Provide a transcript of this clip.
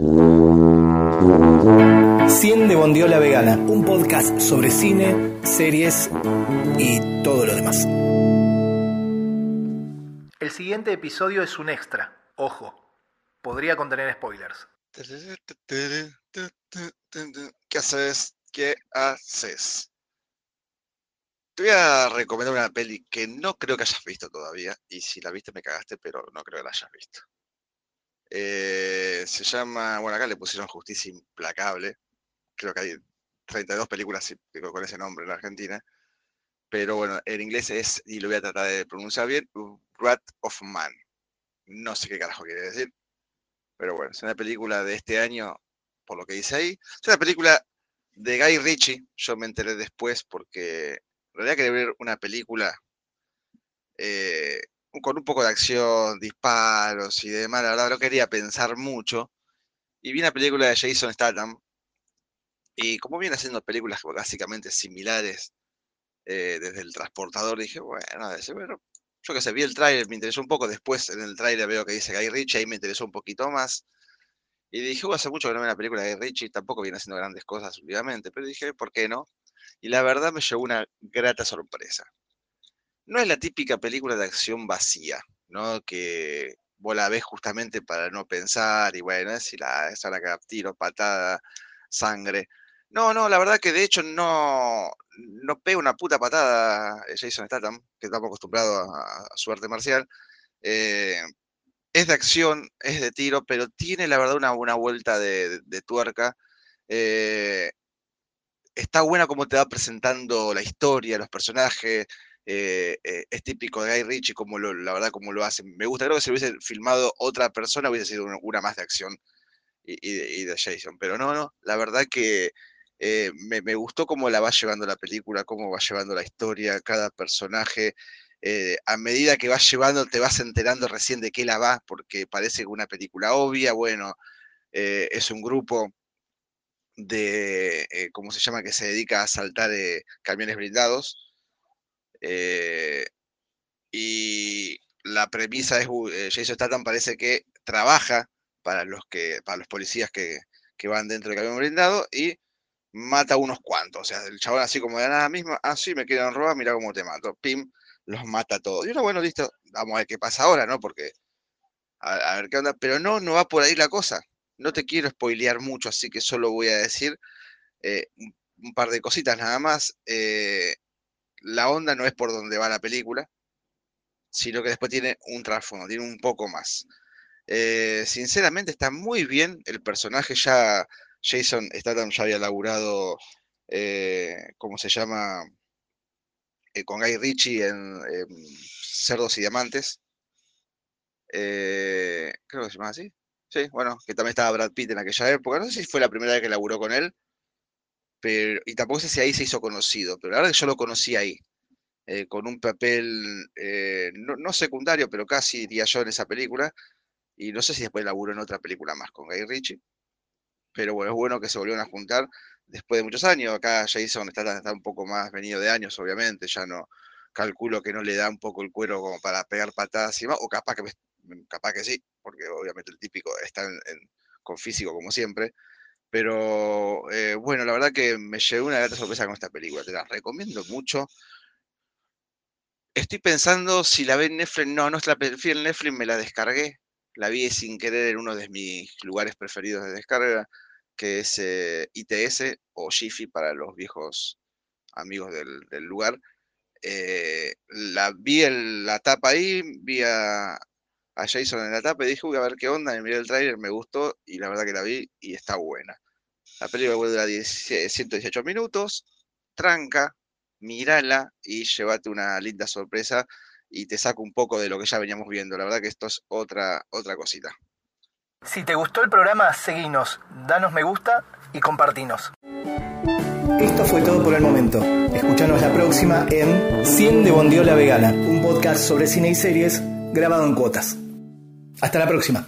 Cien de Bondiola Vegana, un podcast sobre cine, series y todo lo demás. El siguiente episodio es un extra. Ojo, podría contener spoilers. ¿Qué haces? ¿Qué haces? Te voy a recomendar una peli que no creo que hayas visto todavía. Y si la viste me cagaste, pero no creo que la hayas visto. Eh, se llama, bueno, acá le pusieron Justicia Implacable. Creo que hay 32 películas con ese nombre en Argentina. Pero bueno, en inglés es, y lo voy a tratar de pronunciar bien, Wrath of Man. No sé qué carajo quiere decir. Pero bueno, es una película de este año, por lo que dice ahí. Es una película de Guy Ritchie. Yo me enteré después porque en realidad quería ver una película eh, con un poco de acción, disparos y demás. La verdad no quería pensar mucho. Y vi una película de Jason Statham. Y como viene haciendo películas básicamente similares eh, desde el transportador, dije, bueno, yo que sé, vi el tráiler, me interesó un poco, después en el tráiler veo que dice Guy Ritchie, ahí me interesó un poquito más. Y dije, hace mucho que no veo una película de Guy Ritchie, tampoco viene haciendo grandes cosas últimamente, pero dije, ¿por qué no? Y la verdad me llevó una grata sorpresa. No es la típica película de acción vacía, ¿no? Que vos la ves justamente para no pensar y bueno, si la, esa la tiro, patada, sangre. No, no, la verdad que de hecho no, no pega una puta patada Jason Statham, que estamos acostumbrado a, su arte marcial. Eh, es de acción, es de tiro, pero tiene la verdad una, buena vuelta de, tuerca. Eh, está buena como te va presentando la historia, los personajes. Eh, es típico de Guy Ritchie, como la verdad, como lo hacen. Me gusta, creo que si hubiese filmado otra persona hubiese sido una, más de acción y, de Jason. Pero no, no, la verdad que eh, me, gustó cómo la va llevando la película, cómo va llevando la historia, cada personaje. Eh, a medida que vas llevando, te vas enterando recién de qué la va, porque parece una película obvia. Bueno, eh, es un grupo de, ¿cómo se llama?, que se dedica a asaltar camiones blindados. Y la premisa es, Jason Statham parece que trabaja para los, que, para los policías que, que van dentro del camión blindado y mata unos cuantos. O sea, el chabón así como de nada misma, ah, me quieren robar, mira cómo te mato. Pim, los mata todos. Y uno, bueno, listo, vamos a ver qué pasa ahora, ¿no? Porque, a, ver qué onda. Pero no, no va por ahí la cosa. No te quiero spoilear mucho, así que solo voy a decir eh, un, par de cositas nada más. Eh, la onda no es por donde va la película, sino que después tiene un trasfondo, tiene un poco más. Eh, sinceramente está muy bien, el personaje ya Jason Statham ya había laburado, eh, ¿cómo se llama? Eh, con Guy Ritchie en, Cerdos y Diamantes. Creo que se llama así. Sí, bueno, que también estaba Brad Pitt en aquella época. No sé si fue la primera vez que laburó con él, pero, y tampoco sé si ahí se hizo conocido, pero la verdad que yo lo conocí ahí, con un papel no, no, secundario, pero casi diría yo en esa película, y no sé si después laburó en otra película más con Guy Ritchie pero bueno, es bueno que se volvieron a juntar después de muchos años. Acá Jason está, está un poco más venido de años, obviamente, ya no calculo que no le da un poco el cuero como para pegar patadas y más, o capaz que, capaz que sí, porque obviamente el típico está con físico como siempre. Pero eh, bueno, la verdad que me llevé una grata sorpresa con esta película, te la recomiendo mucho. Estoy pensando si la ve en Netflix, no, no la prefiero en Netflix, me la descargué, la vi sin querer en uno de mis lugares preferidos de descarga, que es eh, ITS o Jiffy para los viejos amigos del, lugar. Eh, la vi en la tapa ahí, vi a, Jason en la tapa y dije, voy a ver qué onda, me miré el trailer, me gustó y la verdad que la vi y está buena. La película dura 118 minutos, tranca, mírala y llévate una linda sorpresa y te saco un poco de lo que ya veníamos viendo. La verdad que esto es otra, otra cosita. Si te gustó el programa, seguinos, danos me gusta y compartinos. Esto fue todo por el momento. Escuchanos la próxima en 100 de Bondiola Vegana, un podcast sobre cine y series grabado en cuotas. Hasta la próxima.